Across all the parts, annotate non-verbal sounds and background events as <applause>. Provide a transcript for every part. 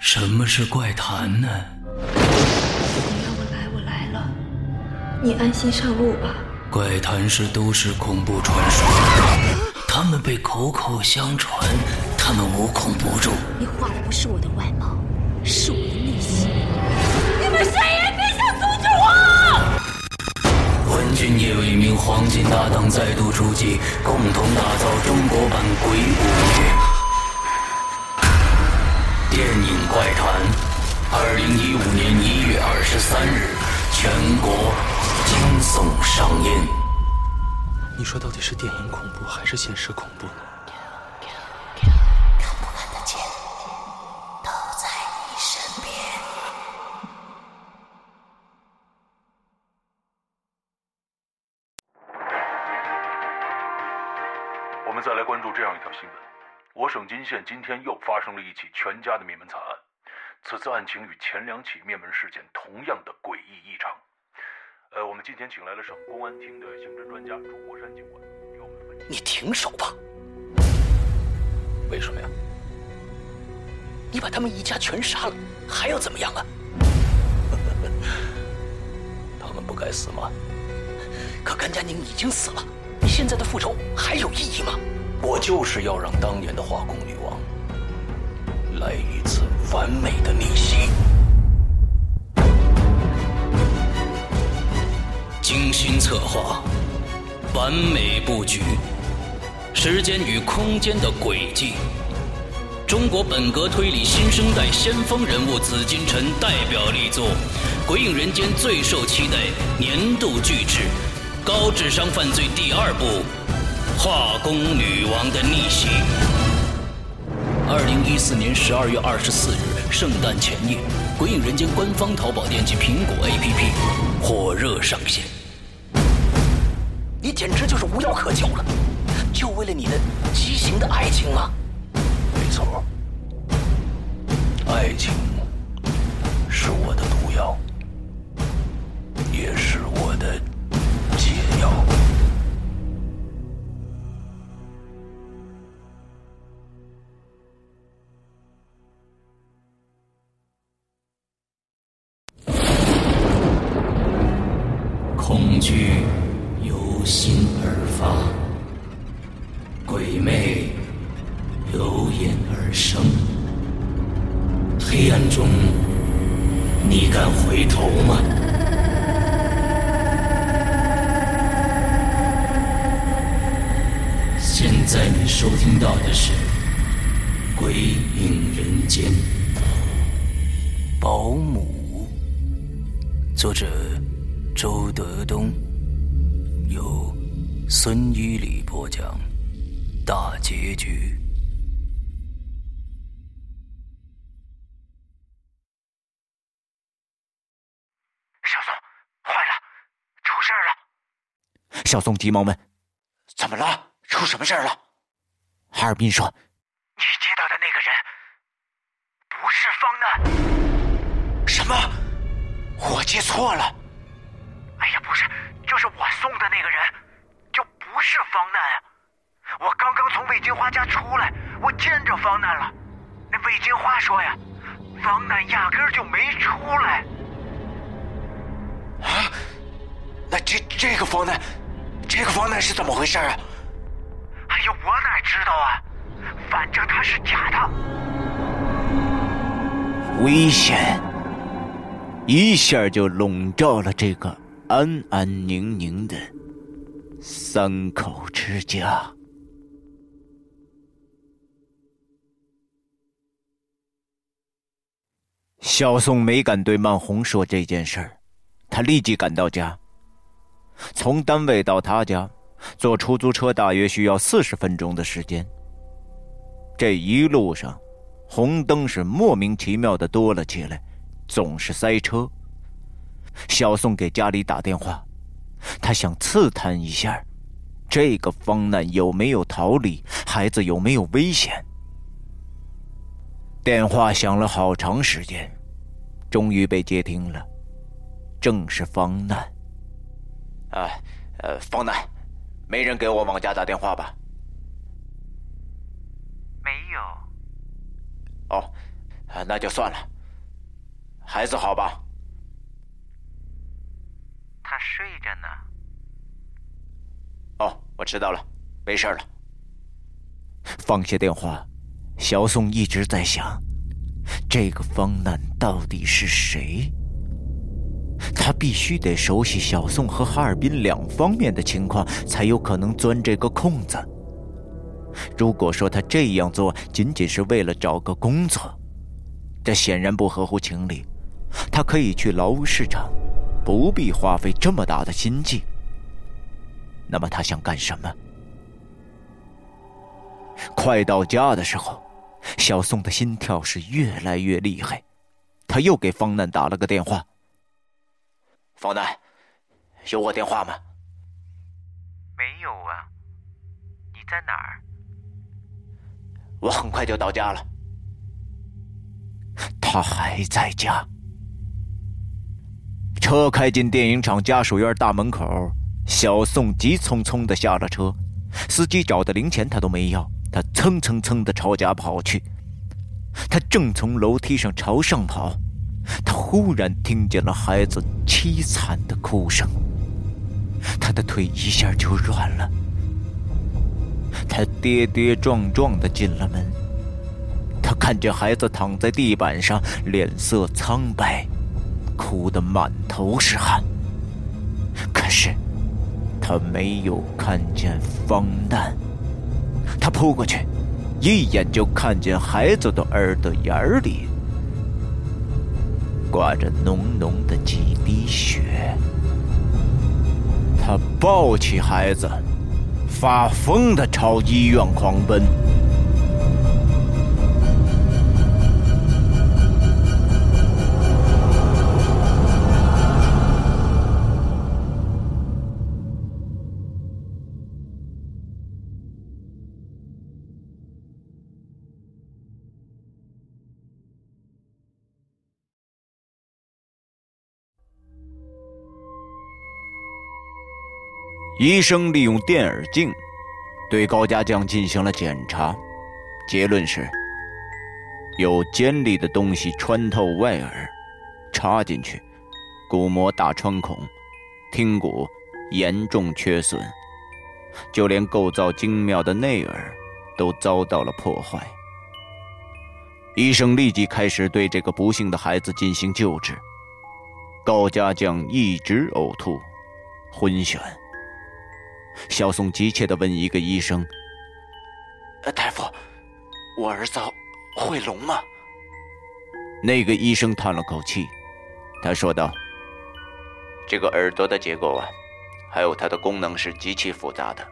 什么是怪谈呢？你要我来，我来了。你安心上路吧。怪谈是都市恐怖传说，他们被口口相传，他们无孔不入。你画的不是我的外貌，是我的内心。你们谁也别想阻止我！文君也有一名黄金搭档再度出击，共同打造中国版《鬼五影《怪谈》。二零一五年一月二十三日，全国惊悚上映。你说到底是电影恐怖还是现实恐怖呢？看不看得见，都在你身边。我们再来关注这样一条新闻：我省金县今天又发生了一起全家的灭门惨案。此次案情与前两起灭门事件同样的诡异异常。呃，我们今天请来了省公安厅的刑侦专家朱国山警官，给我们分析。你停手吧！为什么呀？你把他们一家全杀了，还要怎么样啊？<laughs> 他们不该死吗？可甘佳宁已经死了，你现在的复仇还有意义吗？我就是要让当年的化工女王来一次完美的逆袭。精心策划，完美布局，时间与空间的轨迹。中国本格推理新生代先锋人物紫金陈代表力作《鬼影人间》最受期待年度巨制《高智商犯罪》第二部《化工女王的逆袭》。二零一四年十二月二十四日圣诞前夜，《鬼影人间》官方淘宝店及苹果 APP 火热上线。你简直就是无药可救了，就为了你的畸形的爱情吗？没错，爱情是我的毒你敢回头吗？现在你收听到的是《鬼影人间》，保姆，作者周德东，由孙一礼播讲，大结局。小宋急忙问怎么了？出什么事儿了？：“哈尔滨说，你接到的那个人不是方楠？什么？我接错了？哎呀，不是，就是我送的那个人，就不是方楠啊！我刚刚从魏金花家出来，我见着方楠了。那魏金花说呀，方楠压根儿就没出来。啊？那这这个方楠，这个方楠是怎么回事啊？哎呀，我哪知道啊！反正他是假的。危险！一下就笼罩了这个安安宁宁的三口之家。小宋没敢对曼红说这件事儿，他立即赶到家。从单位到他家，坐出租车大约需要四十分钟的时间。这一路上，红灯是莫名其妙的多了起来，总是塞车。小宋给家里打电话，他想刺探一下，这个方楠有没有逃离，孩子有没有危险。电话响了好长时间，终于被接听了，正是方楠。啊，呃，方楠，没人给我往家打电话吧？没有。哦，那就算了。孩子好吧？他睡着呢。哦，我知道了，没事了。放下电话，小宋一直在想，这个方楠到底是谁？他必须得熟悉小宋和哈尔滨两方面的情况，才有可能钻这个空子。如果说他这样做仅仅是为了找个工作，这显然不合乎情理。他可以去劳务市场，不必花费这么大的心计。那么他想干什么？快到家的时候，小宋的心跳是越来越厉害。他又给方楠打了个电话。方楠，有我电话吗？没有啊。你在哪儿？我很快就到家了。他还在家。车开进电影厂家属院大门口，小宋急匆匆的下了车。司机找的零钱他都没要，他蹭蹭蹭的朝家跑去。他正从楼梯上朝上跑，他忽然听见了孩子凄惨的哭声。他的腿一下就软了。他跌跌撞撞的进了门。他看见孩子躺在地板上，脸色苍白。哭得满头是汗，可是他没有看见方丹。他扑过去，一眼就看见孩子的耳朵眼里挂着浓浓的几滴血。他抱起孩子，发疯的朝医院狂奔。医生利用电耳镜对高家将进行了检查，结论是：有尖利的东西穿透外耳，插进去，鼓膜大穿孔，听骨严重缺损，就连构造精妙的内耳都遭到了破坏。医生立即开始对这个不幸的孩子进行救治。高家将一直呕吐、昏眩。小宋急切的问一个医生：“大夫，我儿子会聋吗？”那个医生叹了口气，他说道：“这个耳朵的结构啊，还有它的功能是极其复杂的，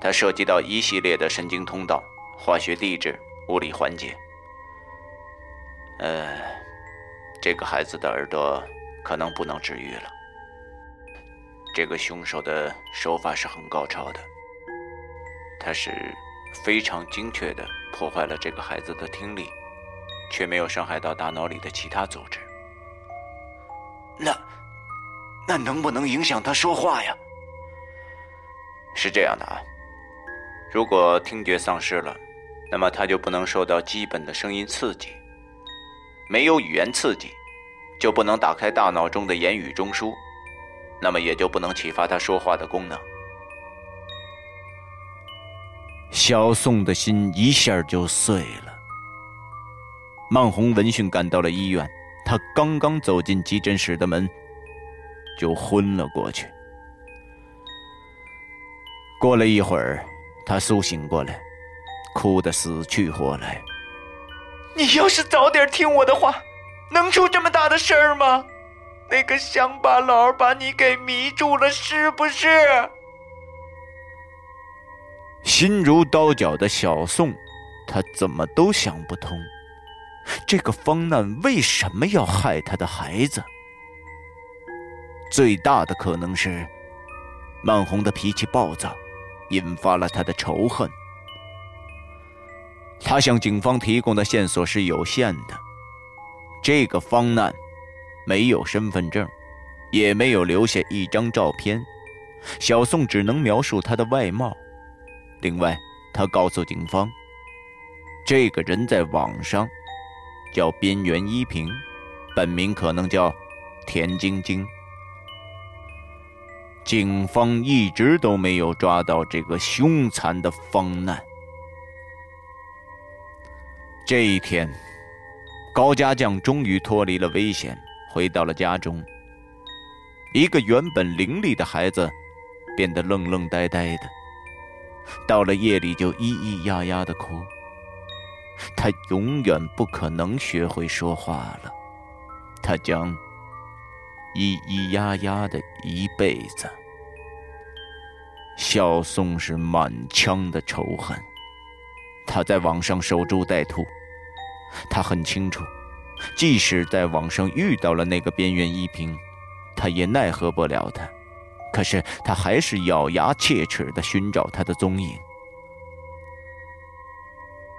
它涉及到一系列的神经通道、化学地质、物理环节。呃，这个孩子的耳朵可能不能治愈了。”这个凶手的手法是很高超的，他是非常精确的破坏了这个孩子的听力，却没有伤害到大脑里的其他组织。那，那能不能影响他说话呀？是这样的啊，如果听觉丧失了，那么他就不能受到基本的声音刺激，没有语言刺激，就不能打开大脑中的言语中枢。那么也就不能启发他说话的功能。小宋的心一下就碎了。曼红闻讯赶到了医院，他刚刚走进急诊室的门，就昏了过去。过了一会儿，他苏醒过来，哭得死去活来。你要是早点听我的话，能出这么大的事儿吗？那个乡巴佬把你给迷住了，是不是？心如刀绞的小宋，他怎么都想不通，这个方难为什么要害他的孩子？最大的可能是，曼红的脾气暴躁，引发了他的仇恨。他向警方提供的线索是有限的，这个方难。没有身份证，也没有留下一张照片，小宋只能描述他的外貌。另外，他告诉警方，这个人在网上叫边缘依萍，本名可能叫田晶晶。警方一直都没有抓到这个凶残的方难。这一天，高家将终于脱离了危险，回到了家中。一个原本伶俐的孩子，变得愣愣呆呆的，到了夜里就咿咿呀呀的哭。他永远不可能学会说话了，他将咿咿呀呀的一辈子。小宋是满腔的仇恨。他在网上守株待兔，他很清楚，即使在网上遇到了那个边缘依萍，他也奈何不了他。可是他还是咬牙切齿的寻找他的踪影。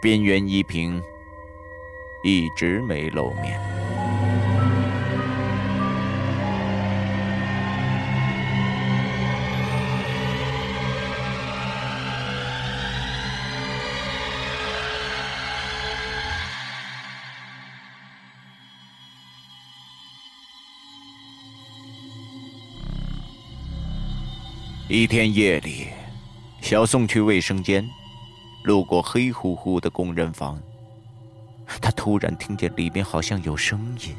边缘依萍一直没露面。一天夜里，小宋去卫生间，路过黑乎乎的工人房，他突然听见里面好像有声音。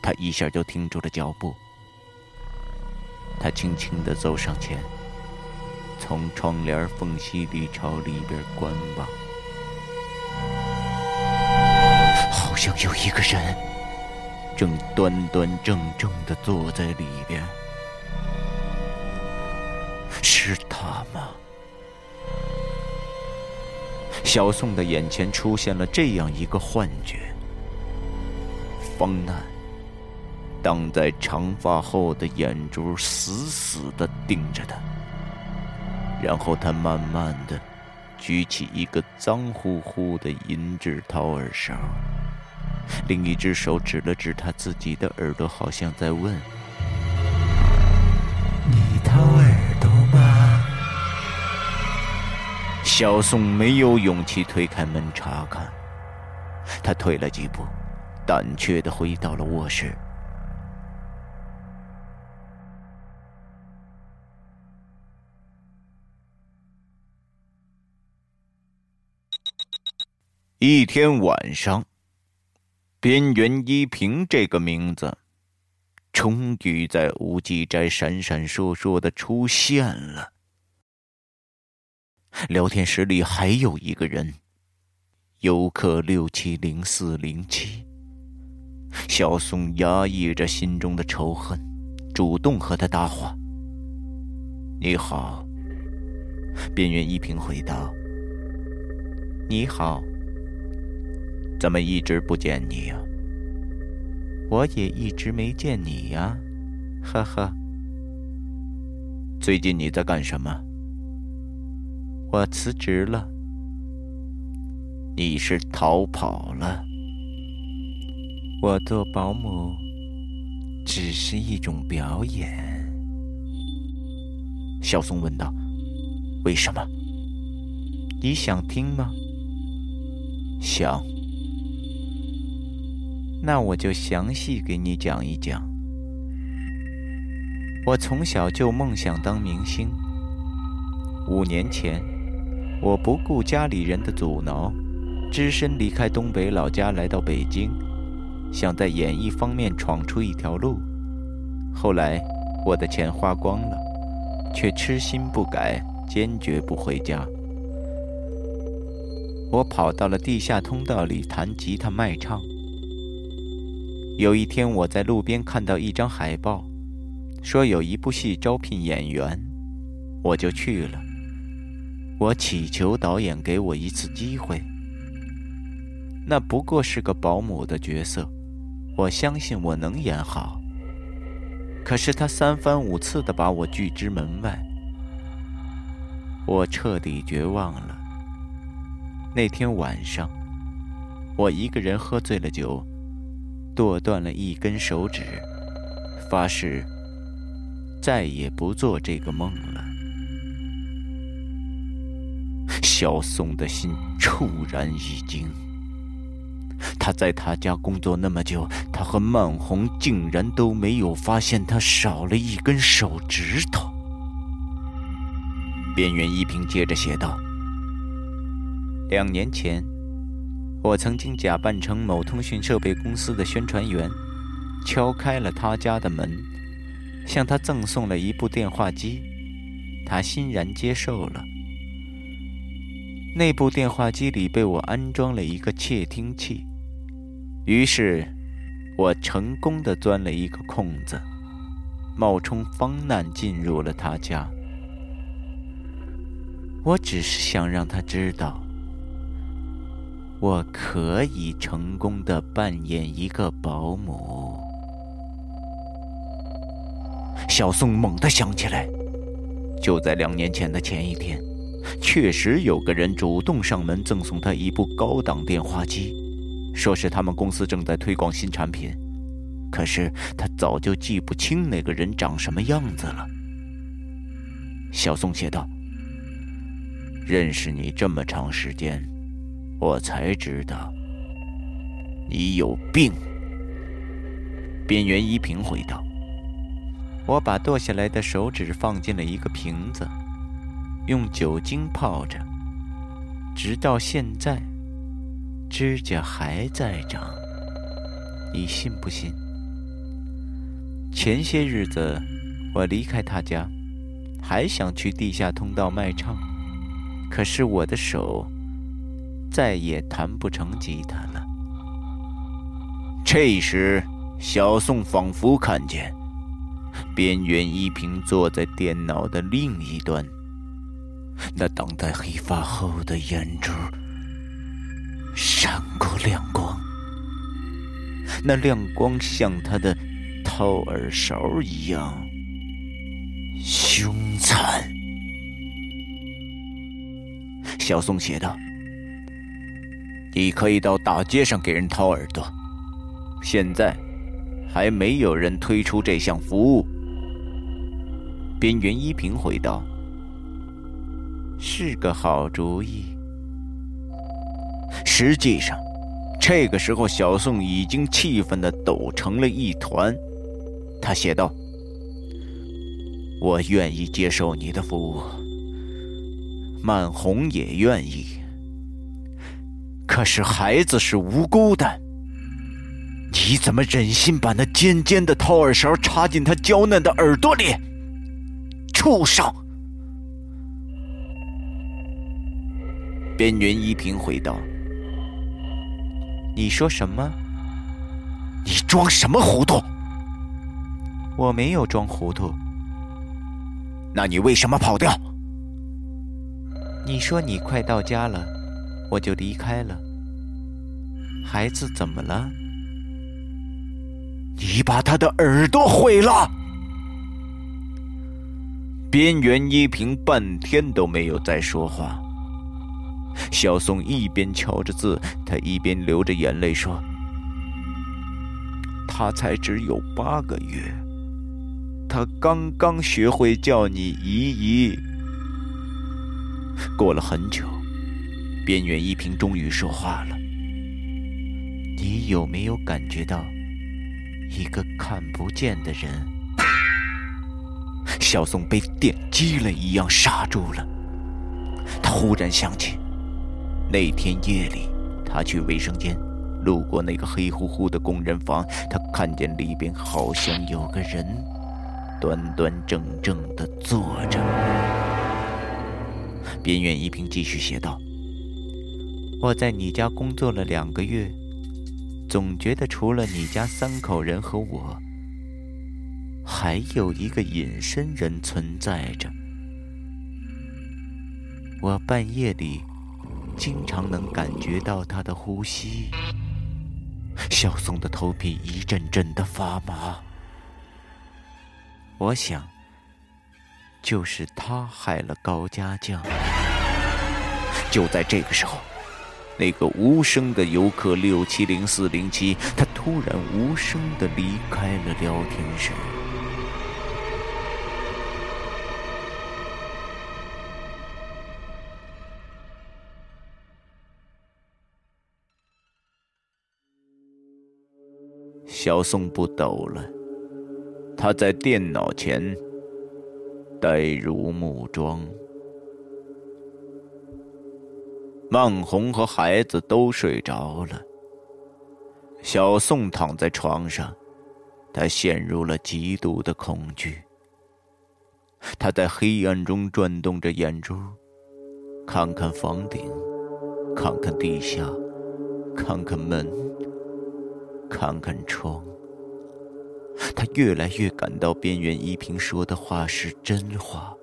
他一下就停住了脚步。他轻轻的走上前，从窗帘缝隙里朝里边观望，好像有一个人正端端正正的坐在里边。是他吗？小宋的眼前出现了这样一个幻觉：方南挡在长发后的眼珠死死的盯着他，然后他慢慢的举起一个脏乎乎的银质掏耳勺，另一只手指了指他自己的耳朵，好像在问：“小宋没有勇气推开门查看，他退了几步，胆怯的回到了卧室。一天晚上，边缘依萍这个名字，终于在无忌斋闪闪烁烁的出现了。聊天室里还有一个人，游客六七零四零七。小宋压抑着心中的仇恨，主动和他搭话。你好，边缘一平回道。你好，怎么一直不见你呀？我也一直没见你呀，呵呵。最近你在干什么？我辞职了，你是逃跑了。我做保姆只是一种表演。小松问道：“为什么？你想听吗？”想。那我就详细给你讲一讲。我从小就梦想当明星。五年前。我不顾家里人的阻挠，只身离开东北老家，来到北京，想在演艺方面闯出一条路。后来，我的钱花光了，却痴心不改，坚决不回家。我跑到了地下通道里弹吉他卖唱。有一天，我在路边看到一张海报，说有一部戏招聘演员，我就去了。我祈求导演给我一次机会。那不过是个保姆的角色，我相信我能演好。可是他三番五次的把我拒之门外，我彻底绝望了。那天晚上，我一个人喝醉了酒，剁断了一根手指，发誓再也不做这个梦了。小宋的心骤然一惊，他在他家工作那么久，他和曼红竟然都没有发现他少了一根手指头。边缘一平接着写道：“两年前，我曾经假扮成某通讯设备公司的宣传员，敲开了他家的门，向他赠送了一部电话机，他欣然接受了。”那部电话机里被我安装了一个窃听器，于是，我成功的钻了一个空子，冒充方难进入了他家。我只是想让他知道，我可以成功的扮演一个保姆。小宋猛地想起来，就在两年前的前一天。确实有个人主动上门赠送他一部高档电话机，说是他们公司正在推广新产品。可是他早就记不清那个人长什么样子了。小宋写道：“认识你这么长时间，我才知道你有病。”边缘依萍回道：“我把剁下来的手指放进了一个瓶子。”用酒精泡着，直到现在，指甲还在长。你信不信？前些日子，我离开他家，还想去地下通道卖唱，可是我的手再也弹不成吉他了。这时，小宋仿佛看见边缘一平坐在电脑的另一端。那挡在黑发后的眼珠闪过亮光，那亮光像他的掏耳勺一样凶残。小宋写道：“你可以到大街上给人掏耳朵，现在还没有人推出这项服务。”边缘依萍回道。是个好主意。实际上，这个时候小宋已经气愤的抖成了一团。他写道：“我愿意接受你的服务，曼红也愿意。可是孩子是无辜的，你怎么忍心把那尖尖的掏耳勺插进他娇嫩的耳朵里？畜生！”边缘一平回道：“你说什么？你装什么糊涂？我没有装糊涂。那你为什么跑掉？你说你快到家了，我就离开了。孩子怎么了？你把他的耳朵毁了。”边缘一平半天都没有再说话。小宋一边敲着字，他一边流着眼泪说：“他才只有八个月，他刚刚学会叫你姨姨。”过了很久，边缘一平终于说话了：“你有没有感觉到一个看不见的人？” <laughs> 小宋被电击了一样傻住了，他忽然想起。那天夜里，他去卫生间，路过那个黑乎乎的工人房，他看见里边好像有个人，端端正正的坐着。边缘一平继续写道：“我在你家工作了两个月，总觉得除了你家三口人和我，还有一个隐身人存在着。我半夜里。”经常能感觉到他的呼吸。小宋的头皮一阵阵的发麻。我想，就是他害了高家将。就在这个时候，那个无声的游客六七零四零七，他突然无声的离开了聊天室。小宋不抖了，他在电脑前呆如木桩。孟红和孩子都睡着了，小宋躺在床上，他陷入了极度的恐惧。他在黑暗中转动着眼珠，看看房顶，看看地下，看看门。看看窗，他越来越感到边缘依萍说的话是真话。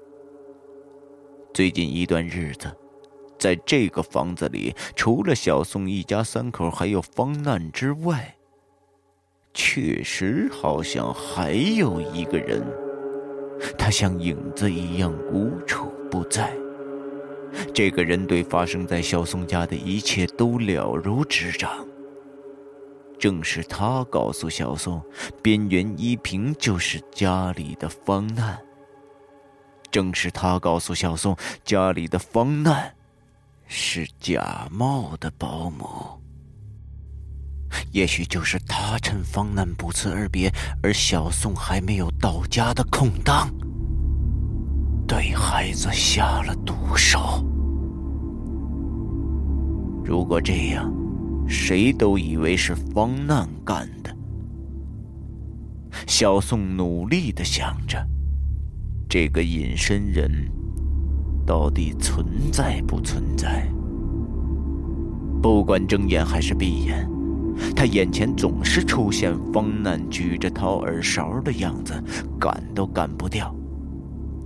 最近一段日子，在这个房子里，除了小宋一家三口还有方难之外，确实好像还有一个人，他像影子一样无处不在。这个人对发生在小宋家的一切都了如指掌。正是他告诉小宋，边缘依萍就是家里的方难。正是他告诉小宋，家里的方难是假冒的保姆。也许就是他趁方难不辞而别，而小宋还没有到家的空档，对孩子下了毒手。如果这样。谁都以为是方难干的。小宋努力的想着，这个隐身人到底存在不存在？不管睁眼还是闭眼，他眼前总是出现方难举着掏耳勺的样子，赶都赶不掉。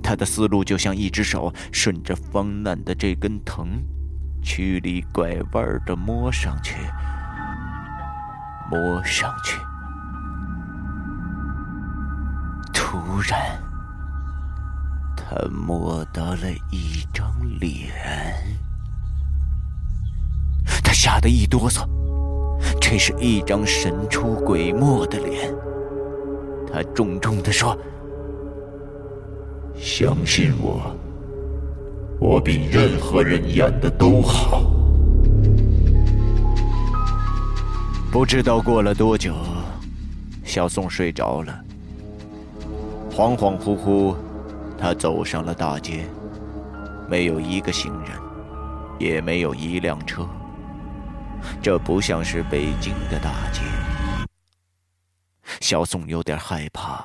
他的思路就像一只手顺着方难的这根藤。曲里拐弯的摸上去，摸上去，突然，他摸到了一张脸，他吓得一哆嗦，这是一张神出鬼没的脸。他重重的说：“相信我。”我比任何人演的都好。不知道过了多久，小宋睡着了。恍恍惚惚，他走上了大街，没有一个行人，也没有一辆车。这不像是北京的大街。小宋有点害怕。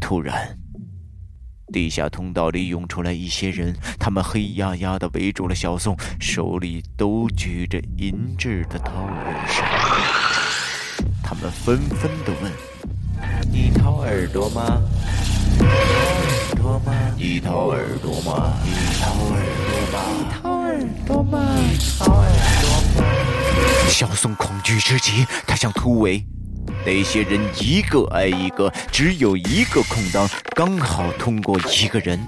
突然。地下通道里涌出来一些人，他们黑压压的围住了小宋，手里都举着银质的掏耳勺。他们纷纷的问：“你掏耳朵吗？耳朵吗？你掏耳朵吗？你掏耳朵吗？你掏耳朵吗？你掏耳朵吗？”小宋恐惧之极，他想突围。那些人一个挨一个，只有一个空档，刚好通过一个人。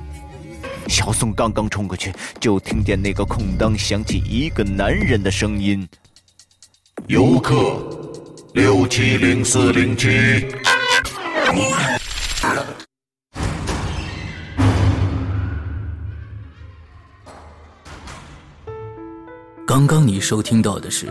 小宋刚刚冲过去，就听见那个空档响起一个男人的声音：“游客，六七零四零七。”刚刚你收听到的是《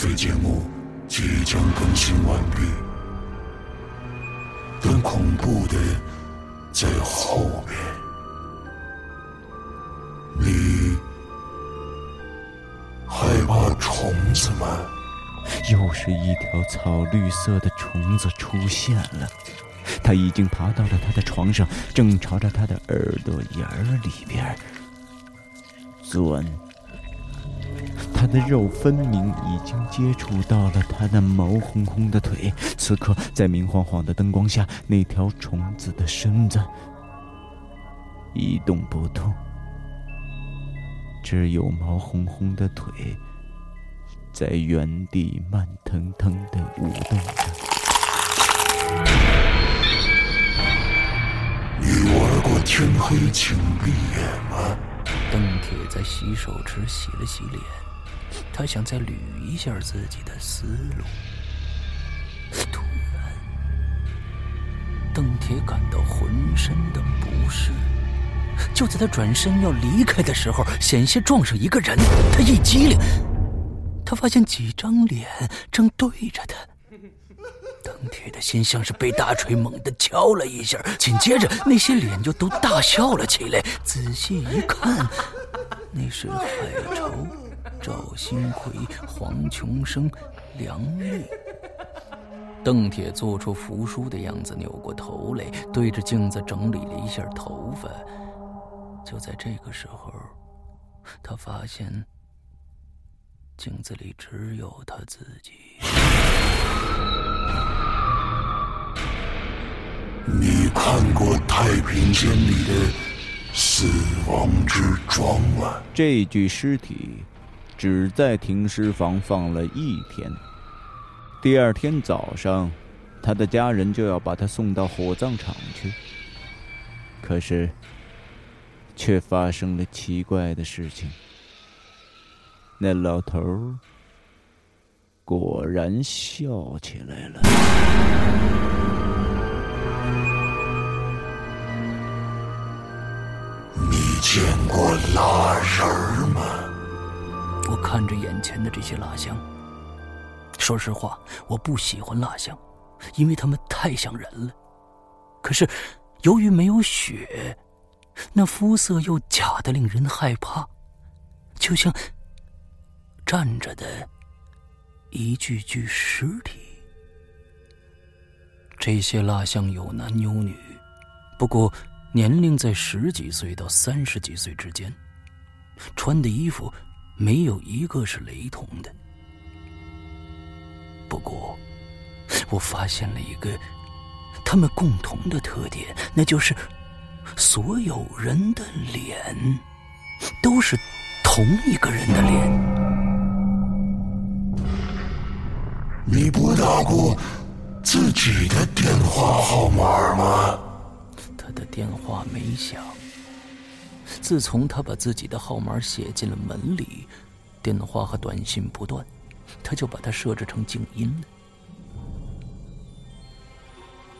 费节目即将更新完毕，但恐怖的在后面。你害怕虫？子吗？又是一条草绿色的虫子出现了，它已经爬到了他的床上，正朝着他的耳朵眼儿里边钻。他的肉分明已经接触到了他那毛烘烘的腿，此刻在明晃晃的灯光下，那条虫子的身子一动不动，只有毛烘烘的腿在原地慢腾腾的舞动着。你玩过天黑请闭眼吗？邓铁在洗手池洗了洗脸。他想再捋一下自己的思路，突然，邓铁感到浑身的不适。就在他转身要离开的时候，险些撞上一个人。他一激灵，他发现几张脸正对着他。邓铁的心像是被大锤猛地敲了一下，紧接着那些脸就都大笑了起来。仔细一看，那是海潮。<laughs> 赵新奎、黄琼生、梁玉。邓铁做出服输的样子，扭过头来，对着镜子整理了一下头发。就在这个时候，他发现镜子里只有他自己。你看过《太平间》里的死亡之庄吗？这具尸体。只在停尸房放了一天。第二天早上，他的家人就要把他送到火葬场去。可是，却发生了奇怪的事情。那老头儿果然笑起来了。你见过蜡人吗？我看着眼前的这些蜡像，说实话，我不喜欢蜡像，因为他们太像人了。可是，由于没有血，那肤色又假的令人害怕，就像站着的一具具尸体。这些蜡像有男有女，不过年龄在十几岁到三十几岁之间，穿的衣服。没有一个是雷同的。不过，我发现了一个他们共同的特点，那就是所有人的脸都是同一个人的脸。你拨打过自己的电话号码吗？他的电话没响。自从他把自己的号码写进了门里，电话和短信不断，他就把它设置成静音了。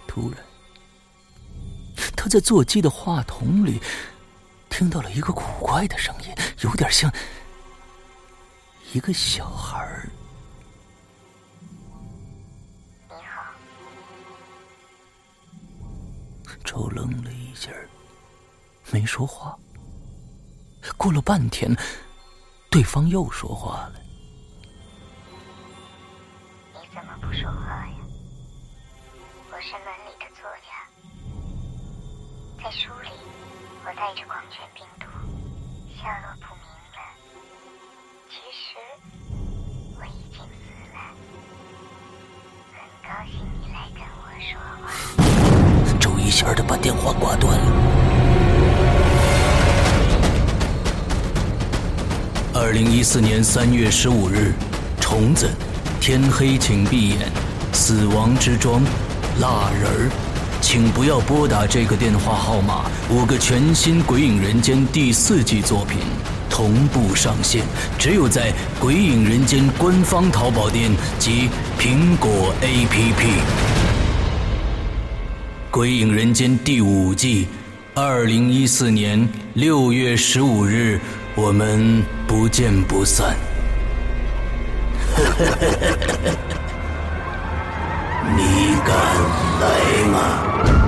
突然，他在座机的话筒里听到了一个古怪的声音，有点像一个小孩儿。你好。周愣了一下，没说话。过了半天，对方又说话了：“你怎么不说话呀？我是门里的作家，在书里我带着狂犬病毒，下落不明了。其实我已经死了。很高兴你来跟我说话。<laughs> ”周一下的把电话挂断了。二零一四年三月十五日，虫子，天黑请闭眼，死亡之庄，蜡人儿，请不要拨打这个电话号码。五个全新《鬼影人间》第四季作品同步上线，只有在《鬼影人间》官方淘宝店及苹果 APP。《鬼影人间》第五季，二零一四年六月十五日。我们不见不散。<laughs> 你敢来吗？